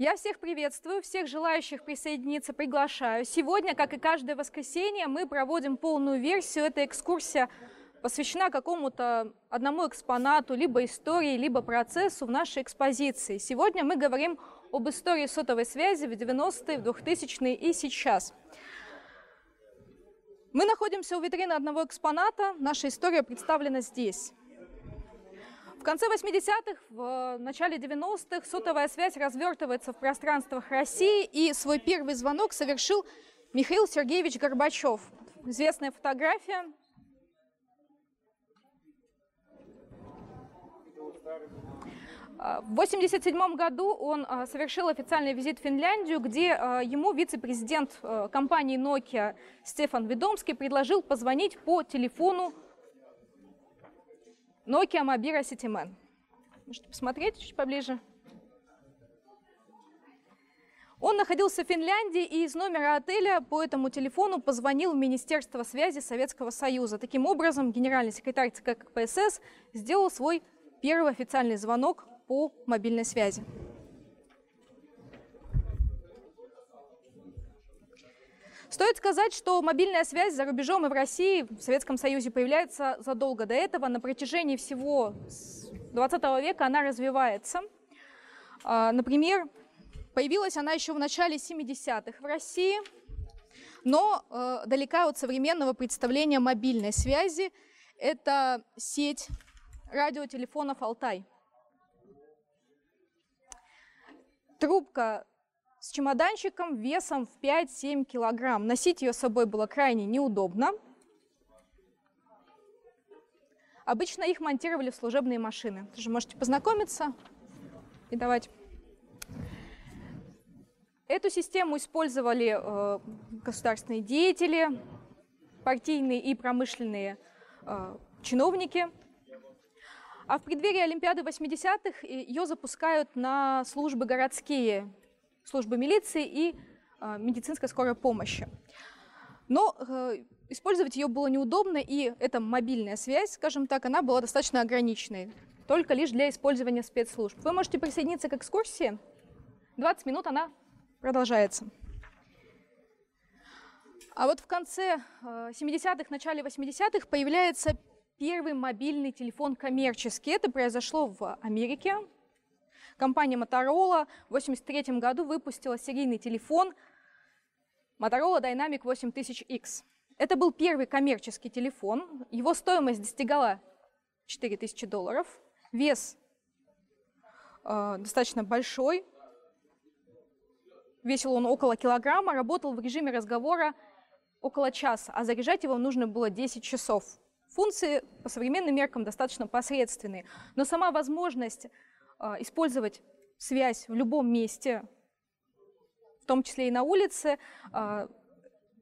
Я всех приветствую, всех желающих присоединиться приглашаю. Сегодня, как и каждое воскресенье, мы проводим полную версию. Эта экскурсия посвящена какому-то одному экспонату, либо истории, либо процессу в нашей экспозиции. Сегодня мы говорим об истории сотовой связи в 90-е, в 2000-е и сейчас. Мы находимся у витрины одного экспоната. Наша история представлена здесь. В конце 80-х, в начале 90-х сотовая связь развертывается в пространствах России, и свой первый звонок совершил Михаил Сергеевич Горбачев. Известная фотография. В 1987 году он а, совершил официальный визит в Финляндию, где ему вице-президент компании Nokia Стефан Ведомский предложил позвонить по телефону Nokia Mobira CityMan. Можете посмотреть чуть поближе. Он находился в Финляндии и из номера отеля по этому телефону позвонил в Министерство связи Советского Союза. Таким образом, генеральный секретарь ЦК КПСС сделал свой первый официальный звонок по мобильной связи. Стоит сказать, что мобильная связь за рубежом и в России, в Советском Союзе появляется задолго до этого. На протяжении всего 20 века она развивается. А, например, появилась она еще в начале 70-х в России, но э, далека от современного представления мобильной связи. Это сеть радиотелефонов «Алтай». Трубка с чемоданчиком весом в 5-7 килограмм. Носить ее с собой было крайне неудобно. Обычно их монтировали в служебные машины. Тоже можете познакомиться и давать. Эту систему использовали э, государственные деятели, партийные и промышленные э, чиновники. А в преддверии Олимпиады 80-х ее запускают на службы городские службы милиции и э, медицинской скорой помощи. Но э, использовать ее было неудобно, и эта мобильная связь, скажем так, она была достаточно ограниченной, только лишь для использования спецслужб. Вы можете присоединиться к экскурсии. 20 минут она продолжается. А вот в конце 70-х, начале 80-х появляется первый мобильный телефон коммерческий. Это произошло в Америке, Компания Motorola в 1983 году выпустила серийный телефон Motorola Dynamic 8000X. Это был первый коммерческий телефон. Его стоимость достигала 4000 долларов. Вес э, достаточно большой. Весил он около килограмма, работал в режиме разговора около часа, а заряжать его нужно было 10 часов. Функции по современным меркам достаточно посредственные, но сама возможность использовать связь в любом месте, в том числе и на улице. А,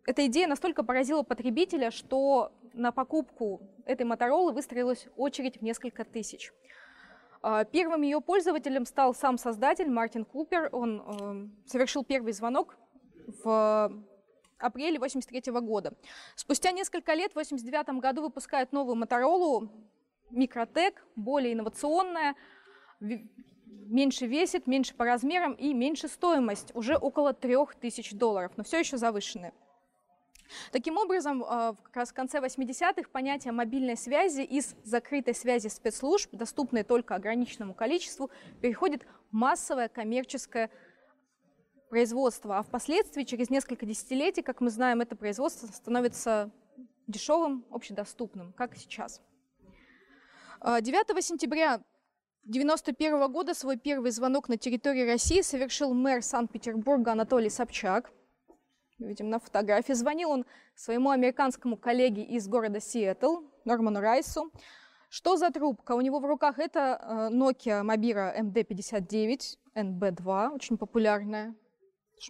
эта идея настолько поразила потребителя, что на покупку этой Моторолы выстроилась очередь в несколько тысяч. А, первым ее пользователем стал сам создатель Мартин Купер. Он совершил первый звонок в апреле 1983 года. Спустя несколько лет, в 1989 году, выпускают новую Моторолу, Микротек, более инновационная, меньше весит, меньше по размерам и меньше стоимость, уже около 3000 долларов, но все еще завышенные. Таким образом, а, как раз в конце 80-х понятие мобильной связи из закрытой связи спецслужб, доступной только ограниченному количеству, переходит в массовое коммерческое производство. А впоследствии, через несколько десятилетий, как мы знаем, это производство становится дешевым, общедоступным, как сейчас. А, 9 сентября 91 года свой первый звонок на территории России совершил мэр Санкт-Петербурга Анатолий Собчак. Видим на фотографии. Звонил он своему американскому коллеге из города Сиэтл, Норману Райсу. Что за трубка? У него в руках это э, Nokia Mobira MD59 NB2, очень популярная.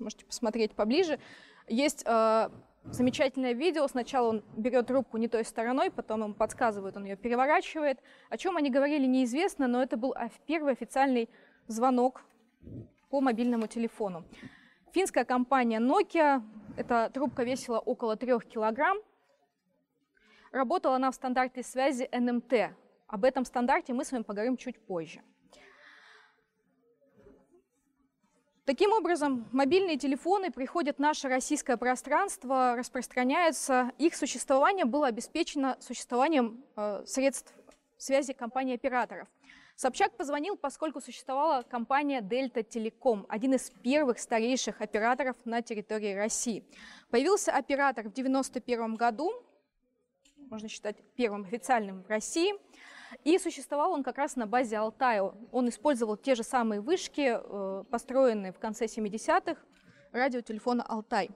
Можете посмотреть поближе. Есть э, замечательное видео. Сначала он берет трубку не той стороной, потом ему подсказывают, он ее переворачивает. О чем они говорили, неизвестно, но это был первый официальный звонок по мобильному телефону. Финская компания Nokia, эта трубка весила около 3 килограмм. Работала она в стандарте связи NMT. Об этом стандарте мы с вами поговорим чуть позже. Таким образом, мобильные телефоны приходят в наше российское пространство, распространяются. Их существование было обеспечено существованием э, средств связи компаний-операторов. Собчак позвонил, поскольку существовала компания Дельта Телеком, один из первых старейших операторов на территории России. Появился оператор в 1991 году, можно считать первым официальным в России – и существовал он как раз на базе Алтая. Он использовал те же самые вышки, э, построенные в конце 70-х, радиотелефона Алтай.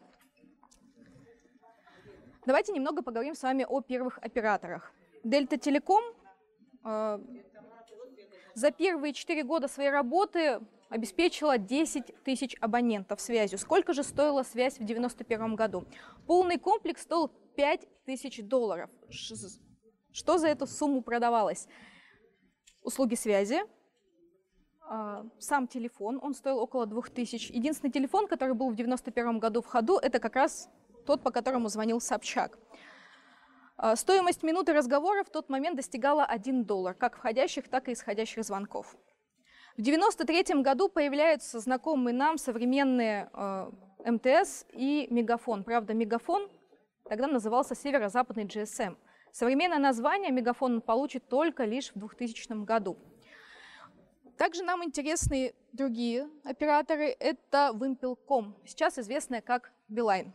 Давайте немного поговорим с вами о первых операторах. Дельта Телеком э, за первые 4 года своей работы обеспечила 10 тысяч абонентов связью. Сколько же стоила связь в 1991 году? Полный комплекс стоил 5 тысяч долларов. Что за эту сумму продавалось? Услуги связи, а, сам телефон, он стоил около 2000. Единственный телефон, который был в 91 году в ходу, это как раз тот, по которому звонил Собчак. А, стоимость минуты разговора в тот момент достигала 1 доллар, как входящих, так и исходящих звонков. В 93 году появляются знакомые нам современные э, МТС и Мегафон. Правда, Мегафон тогда назывался Северо-Западный GSM – Современное название мегафон получит только лишь в 2000 году. Также нам интересны другие операторы. Это Wimpel.com, сейчас известная как Билайн.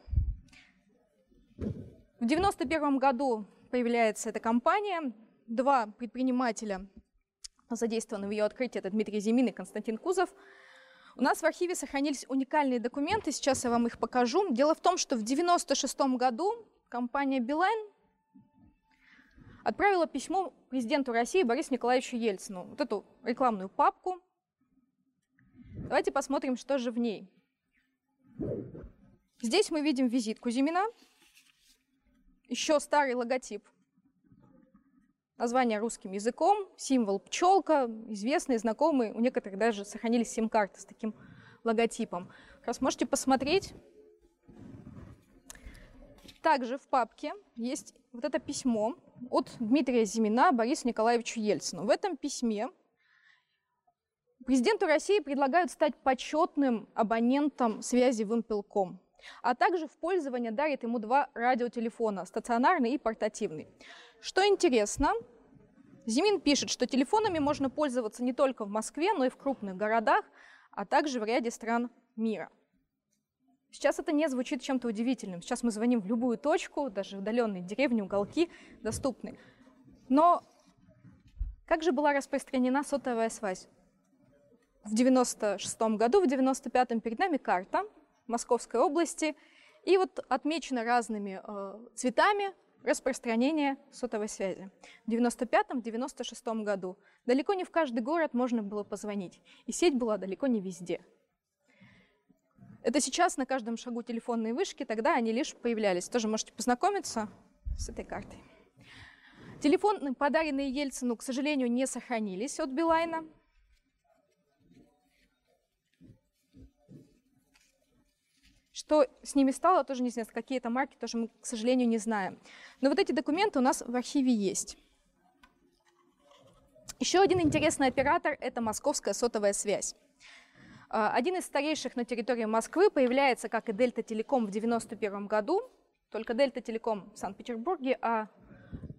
В 1991 году появляется эта компания. Два предпринимателя задействованы в ее открытии. Это Дмитрий Зимин и Константин Кузов. У нас в архиве сохранились уникальные документы, сейчас я вам их покажу. Дело в том, что в 1996 году компания Билайн отправила письмо президенту России Борису Николаевичу Ельцину, вот эту рекламную папку. Давайте посмотрим, что же в ней. Здесь мы видим визитку Зимина, еще старый логотип, название русским языком, символ пчелка, известный, знакомый, у некоторых даже сохранились сим-карты с таким логотипом. Как раз можете посмотреть. Также в папке есть вот это письмо, от Дмитрия Зимина Борису Николаевичу Ельцину. В этом письме президенту России предлагают стать почетным абонентом связи Вимпелком, а также в пользование дарит ему два радиотелефона, стационарный и портативный. Что интересно, Зимин пишет, что телефонами можно пользоваться не только в Москве, но и в крупных городах, а также в ряде стран мира. Сейчас это не звучит чем-то удивительным. Сейчас мы звоним в любую точку, даже удаленные деревни, уголки доступны. Но как же была распространена сотовая связь? В 96 году, в 95-м перед нами карта Московской области, и вот отмечено разными э, цветами распространение сотовой связи. В 95-96 году далеко не в каждый город можно было позвонить, и сеть была далеко не везде – это сейчас на каждом шагу телефонные вышки, тогда они лишь появлялись. Тоже можете познакомиться с этой картой. Телефоны, подаренные Ельцину, к сожалению, не сохранились от Билайна. Что с ними стало, тоже неизвестно. Какие это марки, тоже мы, к сожалению, не знаем. Но вот эти документы у нас в архиве есть. Еще один интересный оператор – это московская сотовая связь. А, один из старейших на территории Москвы появляется, как и Дельта Телеком в 1991 году, только Дельта Телеком в Санкт-Петербурге, а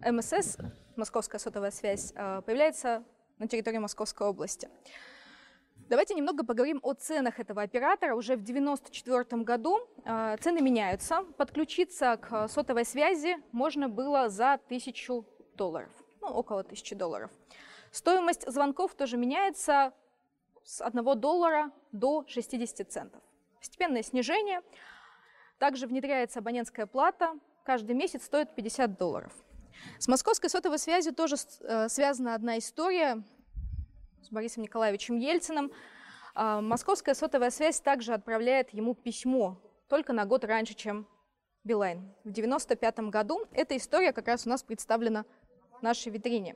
МСС, Московская сотовая связь, а, появляется на территории Московской области. Давайте немного поговорим о ценах этого оператора. Уже в 1994 году а, цены меняются. Подключиться к сотовой связи можно было за 1000 долларов, ну, около 1000 долларов. Стоимость звонков тоже меняется с 1 доллара до 60 центов. Постепенное снижение. Также внедряется абонентская плата. Каждый месяц стоит 50 долларов. С московской сотовой связью тоже э, связана одна история с Борисом Николаевичем Ельциным. Э, московская сотовая связь также отправляет ему письмо только на год раньше, чем Билайн. В 1995 году эта история как раз у нас представлена в нашей витрине.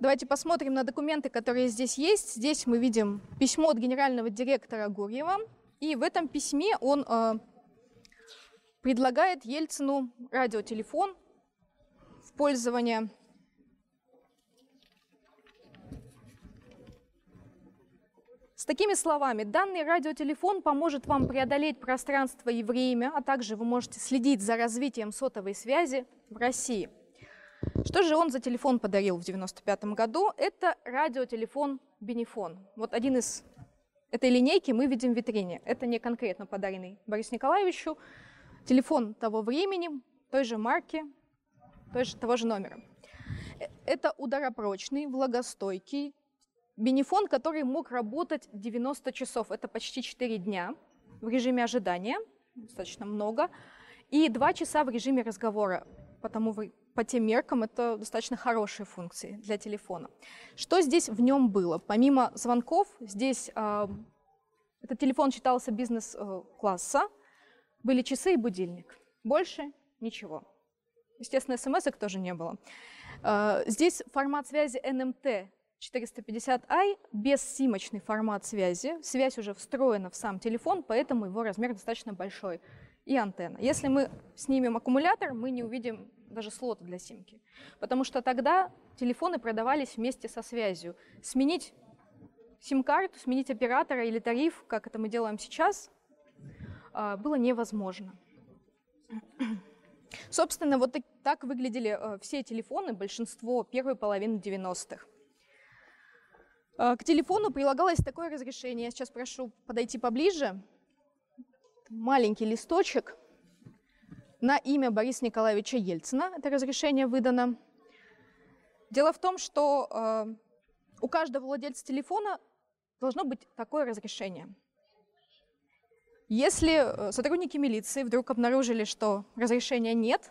Давайте посмотрим на документы, которые здесь есть. Здесь мы видим письмо от генерального директора Гурьева. И в этом письме он э, предлагает Ельцину радиотелефон в пользование. С такими словами, данный радиотелефон поможет вам преодолеть пространство и время, а также вы можете следить за развитием сотовой связи в России. Что же он за телефон подарил в 1995 году? Это радиотелефон Бенефон. Вот один из этой линейки мы видим в витрине. Это не конкретно подаренный Борису Николаевичу. Телефон того времени, той же марки, той же, того же номера. Э, это ударопрочный, влагостойкий, Бенефон, который мог работать 90 часов, это почти 4 дня в режиме ожидания, достаточно много, и 2 часа в режиме разговора, потому вы, по тем меркам это достаточно хорошие функции для телефона. Что здесь в нем было? Помимо звонков, здесь э, этот телефон считался бизнес-класса, были часы и будильник. Больше ничего. Естественно, смс тоже не было. Э, здесь формат связи NMT 450i бессимочный формат связи. Связь уже встроена в сам телефон, поэтому его размер достаточно большой. И антенна. Если мы снимем аккумулятор, мы не увидим даже слота для симки. Потому что тогда телефоны продавались вместе со связью. Сменить сим-карту, сменить оператора или тариф, как это мы делаем сейчас, а, было невозможно. Собственно, вот так выглядели э, все телефоны, большинство первой половины 90-х. А, к телефону прилагалось такое разрешение. Я сейчас прошу подойти поближе. Маленький листочек на имя Бориса Николаевича Ельцина. Это разрешение выдано. Дело в том, что э, у каждого владельца телефона должно быть такое разрешение. Если э, сотрудники милиции вдруг обнаружили, что разрешения нет,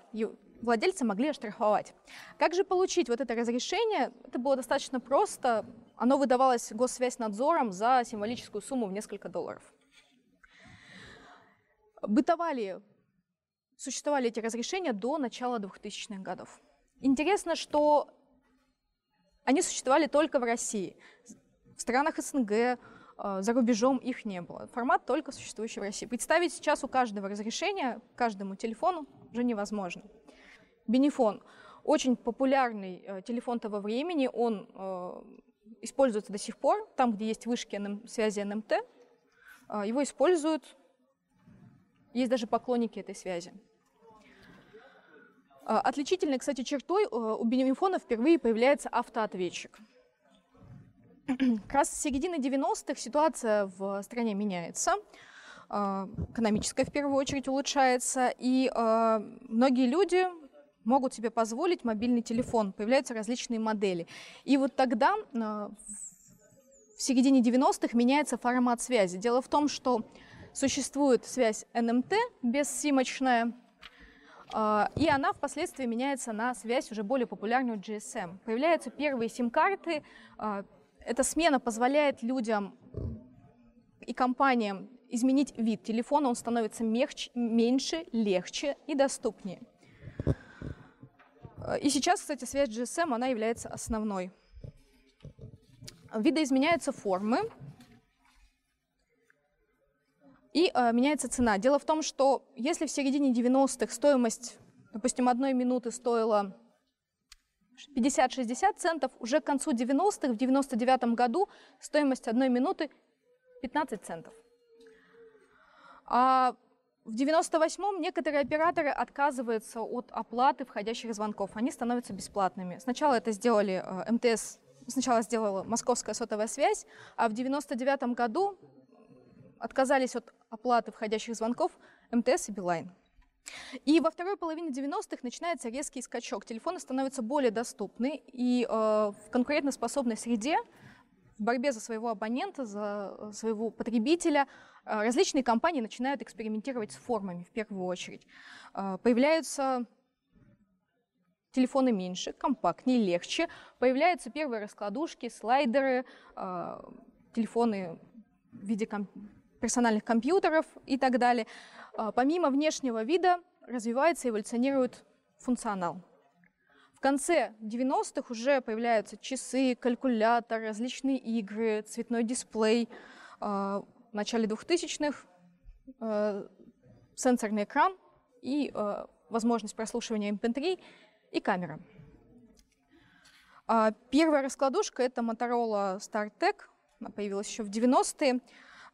владельцы могли оштрафовать. Как же получить вот это разрешение? Это было достаточно просто. Оно выдавалось госсвязь-надзором за символическую сумму в несколько долларов. Бытовали, существовали эти разрешения до начала 2000-х годов. Интересно, что они существовали только в России. В странах СНГ, э, за рубежом их не было. Формат только существующий в России. Представить сейчас у каждого разрешения, каждому телефону уже невозможно. Бенефон очень популярный э, телефон того времени, он э, используется до сих пор, там, где есть вышки связи НМТ, его используют, есть даже поклонники этой связи. А, отличительной, кстати, чертой э, у бенефона впервые появляется автоответчик. Как раз с середины 90-х ситуация в стране меняется, а, экономическая в первую очередь улучшается, и многие люди могут себе позволить мобильный телефон, появляются различные модели. И вот тогда, а, в середине 90-х, меняется формат связи. Дело в том, что существует связь NMT бессимочная, а, и она впоследствии меняется на связь уже более популярную GSM. Появляются первые сим-карты. А, эта смена позволяет людям и компаниям изменить вид телефона, он становится мягче, меньше, легче и доступнее. Э, и сейчас, кстати, связь GSM, она является основной. Видоизменяются формы и э, меняется цена. Дело в том, что если в середине 90-х стоимость, допустим, одной минуты стоила 50-60 центов, уже к концу 90-х, в 99 году стоимость одной минуты 15 центов. А в 98-м некоторые операторы отказываются от оплаты входящих звонков. Они становятся бесплатными. Сначала это сделали э, МТС, сначала сделала Московская сотовая связь, а в 99 году отказались от оплаты входящих звонков МТС и Билайн. И во второй половине 90-х начинается резкий скачок. Телефоны становятся более доступны, и э, в конкурентоспособной среде в борьбе за своего абонента, за э, своего потребителя э, различные компании начинают экспериментировать с формами в первую очередь. Э, появляются телефоны меньше, компактнее, легче. Появляются первые раскладушки, слайдеры, телефоны в виде ком- персональных компьютеров и так далее. Помимо внешнего вида развивается и эволюционирует функционал. В конце 90-х уже появляются часы, калькулятор, различные игры, цветной дисплей. А, в начале 2000-х э, сенсорный экран и возможность прослушивания MP3 эм и камера. А, первая раскладушка – это Motorola StarTech Она появилась еще в 90-е.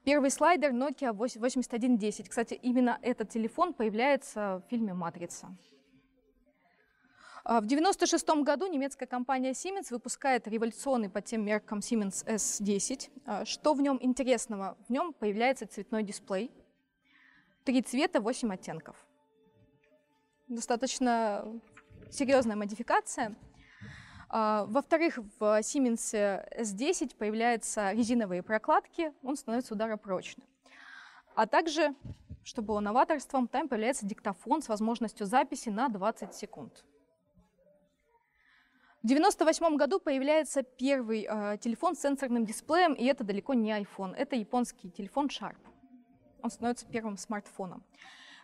Первый слайдер Nokia 8110. Кстати, именно этот телефон появляется в фильме «Матрица». А, в 1996 году немецкая компания Siemens выпускает революционный по тем меркам Siemens S10. А, что в нем интересного? В нем появляется цветной дисплей. Три цвета, восемь оттенков. Достаточно серьезная модификация. А, во-вторых, в Siemens S10 появляются резиновые прокладки, он становится ударопрочным. А также, что было новаторством, там появляется диктофон с возможностью записи на 20 секунд. В 1998 году появляется первый э, телефон с сенсорным дисплеем, и это далеко не iPhone, это японский телефон Sharp. Он становится первым смартфоном.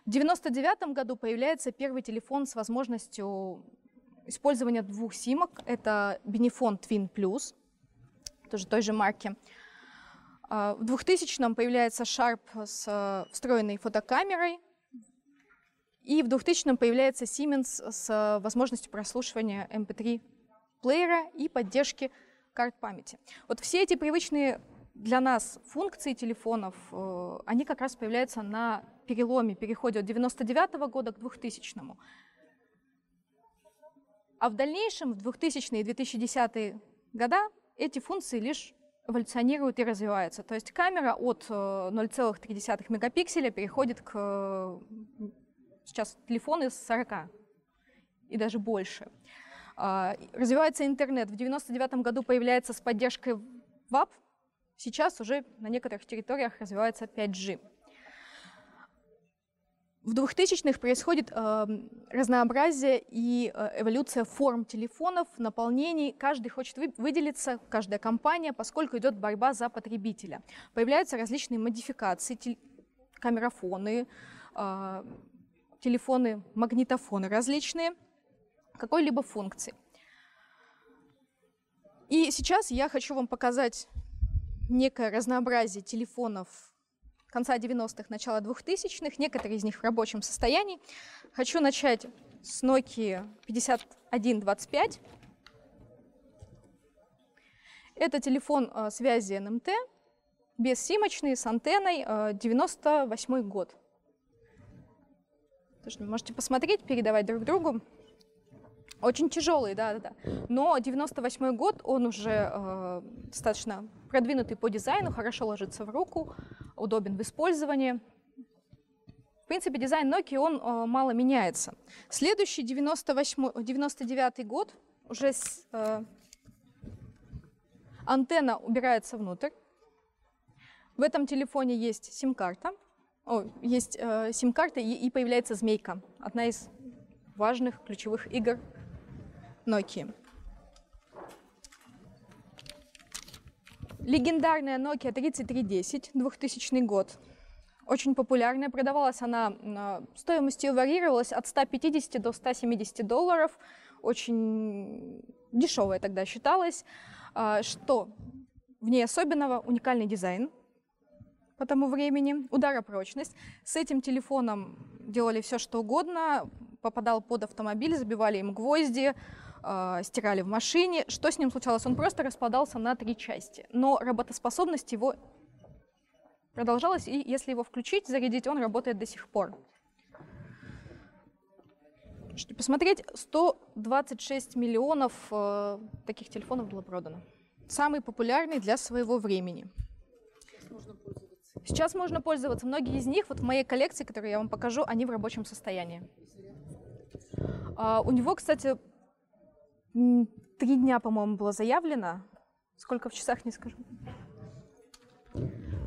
В 1999 году появляется первый телефон с возможностью использования двух симок. Это Benefone Twin Plus, тоже той же марки. А, в 2000-м появляется Sharp с э, встроенной фотокамерой. И в 2000-м появляется Siemens с возможностью прослушивания MP3 плеера и поддержки карт памяти. Вот все эти привычные для нас функции телефонов, э, они как раз появляются на переломе, переходе от 99 -го года к 2000 -му. А в дальнейшем, в 2000-е и 2010-е года, эти функции лишь эволюционируют и развиваются. То есть камера от 0,3 э, мегапикселя переходит к э, сейчас телефоны с 40 и даже больше. А, развивается интернет. В 1999 году появляется с поддержкой ВАП. Сейчас уже на некоторых территориях развивается 5G. В 2000-х происходит э, разнообразие и э, эволюция форм телефонов, наполнений. Каждый хочет вы, выделиться, каждая компания, поскольку идет борьба за потребителя. Появляются различные модификации, тел- камерафоны, э, телефоны, магнитофоны различные – какой-либо функции. И сейчас я хочу вам показать некое разнообразие телефонов конца 90-х, начала 2000-х, некоторые из них в рабочем состоянии. Хочу начать с Nokia 5125. Это телефон э, связи НМТ, бессимочный, с антенной, э, 98 год. Тоже можете посмотреть, передавать друг другу. Очень тяжелый, да, да, да. Но 98 год, он уже э, достаточно продвинутый по дизайну, хорошо ложится в руку, удобен в использовании. В принципе, дизайн Nokia, он э, мало меняется. Следующий, 98, 99 год, уже с, э, антенна убирается внутрь. В этом телефоне есть сим-карта, есть э, сим-карта и, и появляется змейка, одна из важных ключевых игр Nokia. Легендарная Nokia 3310, 2000 год. Очень популярная, продавалась она, стоимость ее варьировалась от 150 до 170 долларов, очень дешевая тогда считалась. А, что в ней особенного? Уникальный дизайн по тому времени, ударопрочность. С этим телефоном делали все, что угодно, попадал под автомобиль, забивали им гвозди, э, стирали в машине. Что с ним случалось? Он просто распадался на три части. Но работоспособность его продолжалась, и если его включить, зарядить, он работает до сих пор. Что посмотреть, 126 миллионов э, таких телефонов было продано. Самый популярный для своего времени. Сейчас можно пользоваться. Многие из них, вот в моей коллекции, которую я вам покажу, они в рабочем состоянии. А, у него, кстати, Три дня, по-моему, было заявлено. Сколько в часах, не скажу.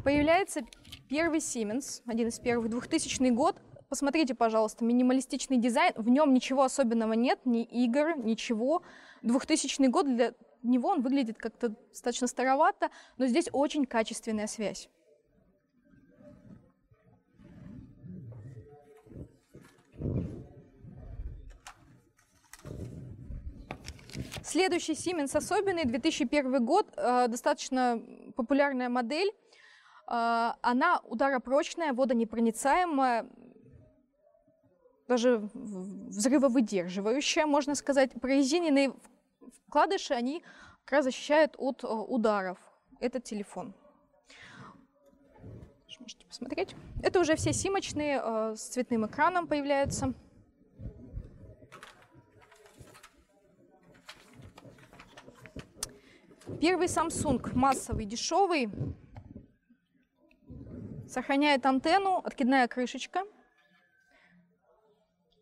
Появляется первый Siemens, один из первых, 2000 год. Посмотрите, пожалуйста, минималистичный дизайн. В нем ничего особенного нет, ни игр, ничего. 2000 год для него он выглядит как-то достаточно старовато, но здесь очень качественная связь. Следующий Siemens особенный, 2001 год, э, достаточно популярная модель. Э, она ударопрочная, водонепроницаемая, даже взрывовыдерживающая, можно сказать. Прорезиненные вкладыши, они как раз защищают от э, ударов. этот телефон. Можете посмотреть. Это уже все симочные с цветным экраном появляются. Первый Samsung массовый, дешевый, сохраняет антенну, откидная крышечка.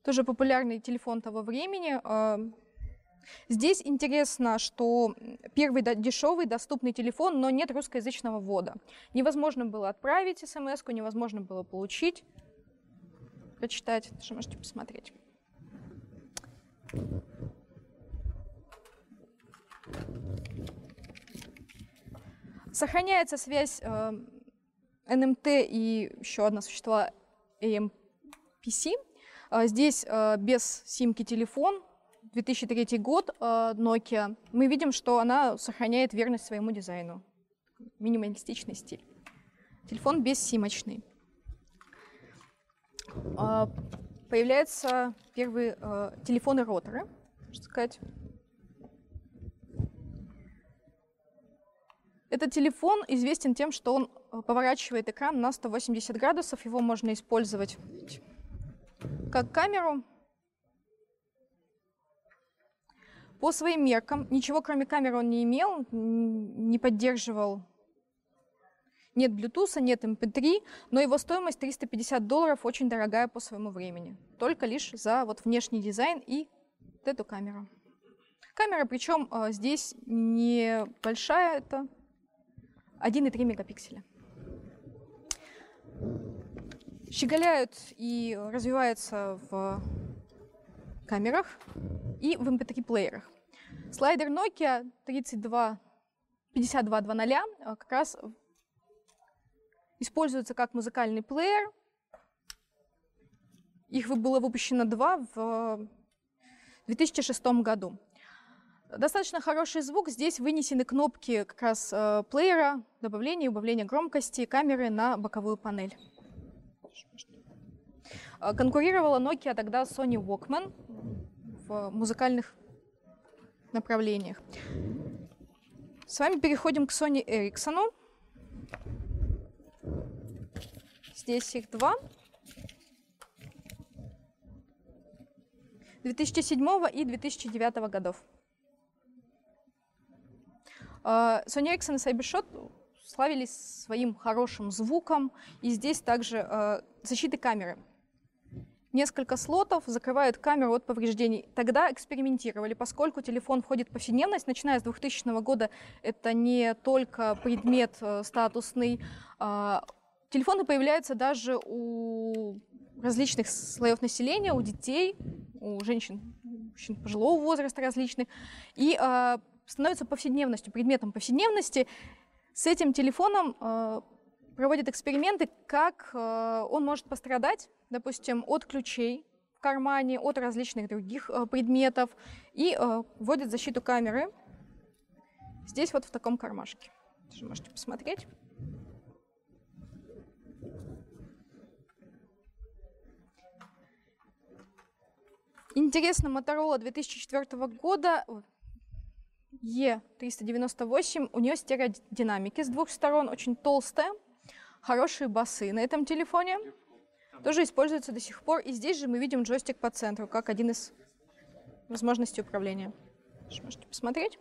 Тоже популярный телефон того времени. А, здесь интересно, что первый дешевый доступный телефон, но нет русскоязычного ввода. Невозможно было отправить смс невозможно было получить, прочитать. Тоже можете посмотреть. Сохраняется связь э, NMT и еще одна существовала AMPC. Э, здесь э, без симки телефон, 2003 год, э, Nokia. Мы видим, что она сохраняет верность своему дизайну. Минималистичный стиль. Телефон бессимочный. Э, появляются первые э, телефоны-роторы, можно сказать. Этот телефон известен тем, что он э, поворачивает экран на 180 градусов. Его можно использовать как камеру. По своим меркам, ничего кроме камеры он не имел, не поддерживал нет Bluetooth, нет MP3, эм но его стоимость 350 долларов очень дорогая по своему времени. Только лишь за вот внешний дизайн и вот эту камеру. Камера, причем э, здесь не большая, это 1,3 мегапикселя. Щеголяют и развиваются в камерах и в MP3-плеерах. Эм Слайдер Nokia 32 5200 э, как раз используется как музыкальный плеер. Их было выпущено два в 2006 году. Достаточно хороший звук. Здесь вынесены кнопки как раз э, плеера, добавления и убавления громкости камеры на боковую панель. Э, конкурировала Nokia тогда Sony Walkman в музыкальных направлениях. С вами переходим к Sony Ericsson. Здесь их два. 2007 и 2009 годов. А, Sony Ericsson и Cybershot славились своим хорошим звуком, и здесь также э, защиты камеры. Несколько слотов закрывают камеру от повреждений. Тогда экспериментировали, поскольку телефон входит в повседневность, начиная с 2000 года это не только предмет э, статусный, э, телефоны появляются даже у различных слоев населения, у детей, у женщин, мужчин пожилого возраста различных. И становится повседневностью, предметом повседневности. С этим телефоном э, проводят эксперименты, как э, он может пострадать, допустим, от ключей в кармане, от различных других э, предметов, и э, вводят защиту камеры здесь вот в таком кармашке. Тоже можете посмотреть. Интересно, Motorola 2004 года, E398, у нее стереодинамики с двух сторон, очень толстая, хорошие басы на этом телефоне. Тоже используется до сих пор. И здесь же мы видим джойстик по центру, как один из возможностей управления. Можете посмотреть.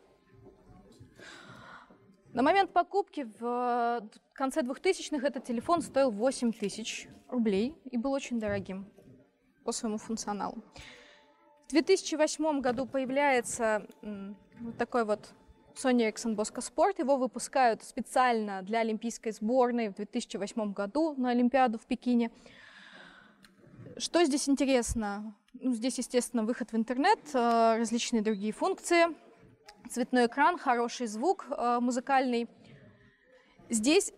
На момент покупки в конце 2000-х этот телефон стоил 8 тысяч рублей и был очень дорогим по своему функционалу. В 2008 году появляется вот такой вот Sony Ericsson Bosco Sport. Его выпускают специально для олимпийской сборной в 2008 году на Олимпиаду в Пекине. Что здесь интересно? Ну, здесь, естественно, выход в интернет, э, различные другие функции, цветной экран, хороший звук э, музыкальный. Здесь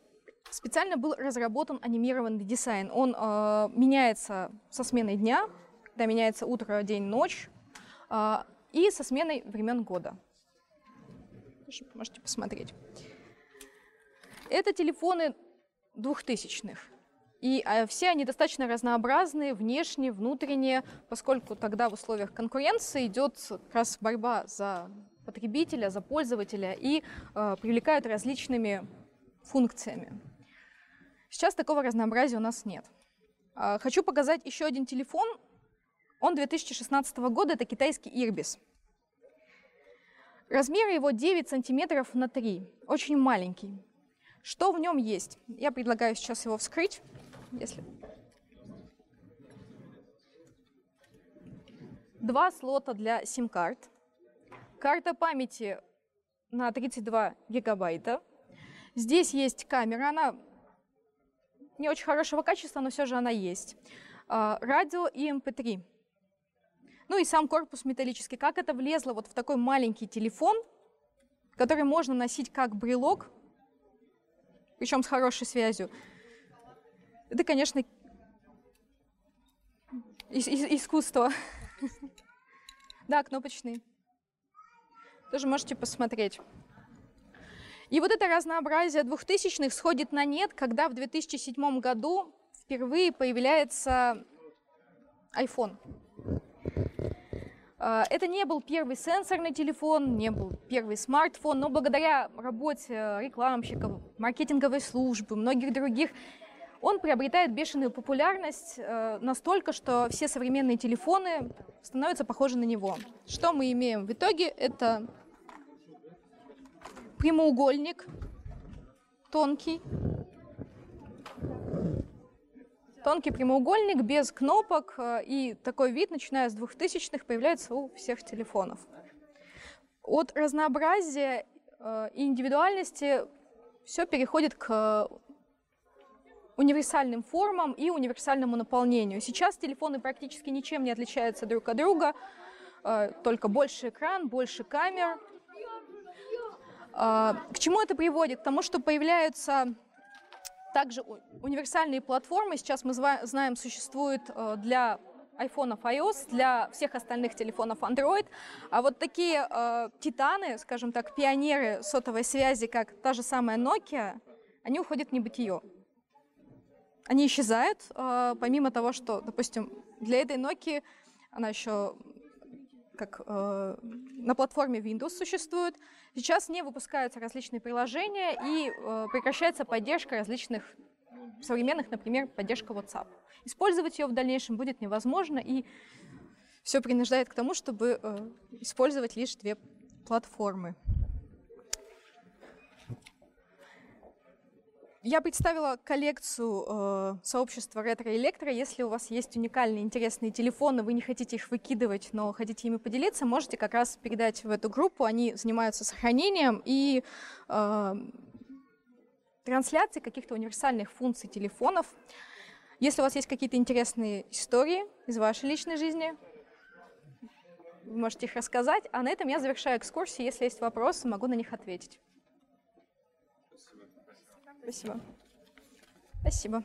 специально был разработан анимированный дизайн. Он э, меняется со сменой дня, когда меняется утро, день, ночь, а, и со сменой времен года. Можете посмотреть. Это телефоны двухтысячных. И а, все они достаточно разнообразные, внешние, внутренние, поскольку тогда в условиях конкуренции идет как раз борьба за потребителя, за пользователя и э, привлекают различными функциями. Сейчас такого разнообразия у нас нет. Э, хочу показать еще один телефон. Он 2016 года, это китайский Irbis. Размер его 9 сантиметров на 3, очень маленький. Что в нем есть? Я предлагаю сейчас его вскрыть, если... Два слота для сим-карт, карта памяти на 32 гигабайта. Здесь есть камера, она не очень хорошего качества, но все же она есть. А, радио и MP3. Ну и сам корпус металлический. Как это влезло вот в такой маленький телефон, который можно носить как брелок, причем с хорошей связью. Это, конечно, ис- ис- искусство. Да, кнопочный. Тоже можете посмотреть. И вот это разнообразие двухтысячных сходит на нет, когда в 2007 году впервые появляется iPhone. А, это не был первый сенсорный телефон, не был первый смартфон, но благодаря работе рекламщиков, маркетинговой службы, многих других, он приобретает бешеную популярность э, настолько, что все современные телефоны становятся похожи на него. Что мы имеем в итоге? Это прямоугольник тонкий, Тонкий прямоугольник без кнопок, э, и такой вид, начиная с 2000-х, появляется у всех телефонов. От разнообразия э, и индивидуальности все переходит к универсальным формам и универсальному наполнению. Сейчас телефоны практически ничем не отличаются друг от друга, э, только больше экран, больше камер. К чему это приводит? К тому, что появляются также универсальные платформы сейчас мы знаем существуют э, для айфонов iOS, для всех остальных телефонов Android. А вот такие э, титаны, скажем так, пионеры сотовой связи, как та же самая Nokia, они уходят в небытие. Они исчезают, э, помимо того, что, допустим, для этой Nokia она еще как э, на платформе Windows существует. Сейчас не выпускаются различные приложения и э, прекращается поддержка различных современных, например, поддержка WhatsApp. Использовать ее в дальнейшем будет невозможно, и все принуждает к тому, чтобы э, использовать лишь две платформы. Я представила коллекцию э, сообщества ретро электро. Если у вас есть уникальные, интересные телефоны, вы не хотите их выкидывать, но хотите ими поделиться, можете как раз передать в эту группу. Они занимаются сохранением и э, трансляцией каких-то универсальных функций телефонов. Если у вас есть какие-то интересные истории из вашей личной жизни, вы можете их рассказать. А на этом я завершаю экскурсию. Если есть вопросы, могу на них ответить. Спасибо. Спасибо.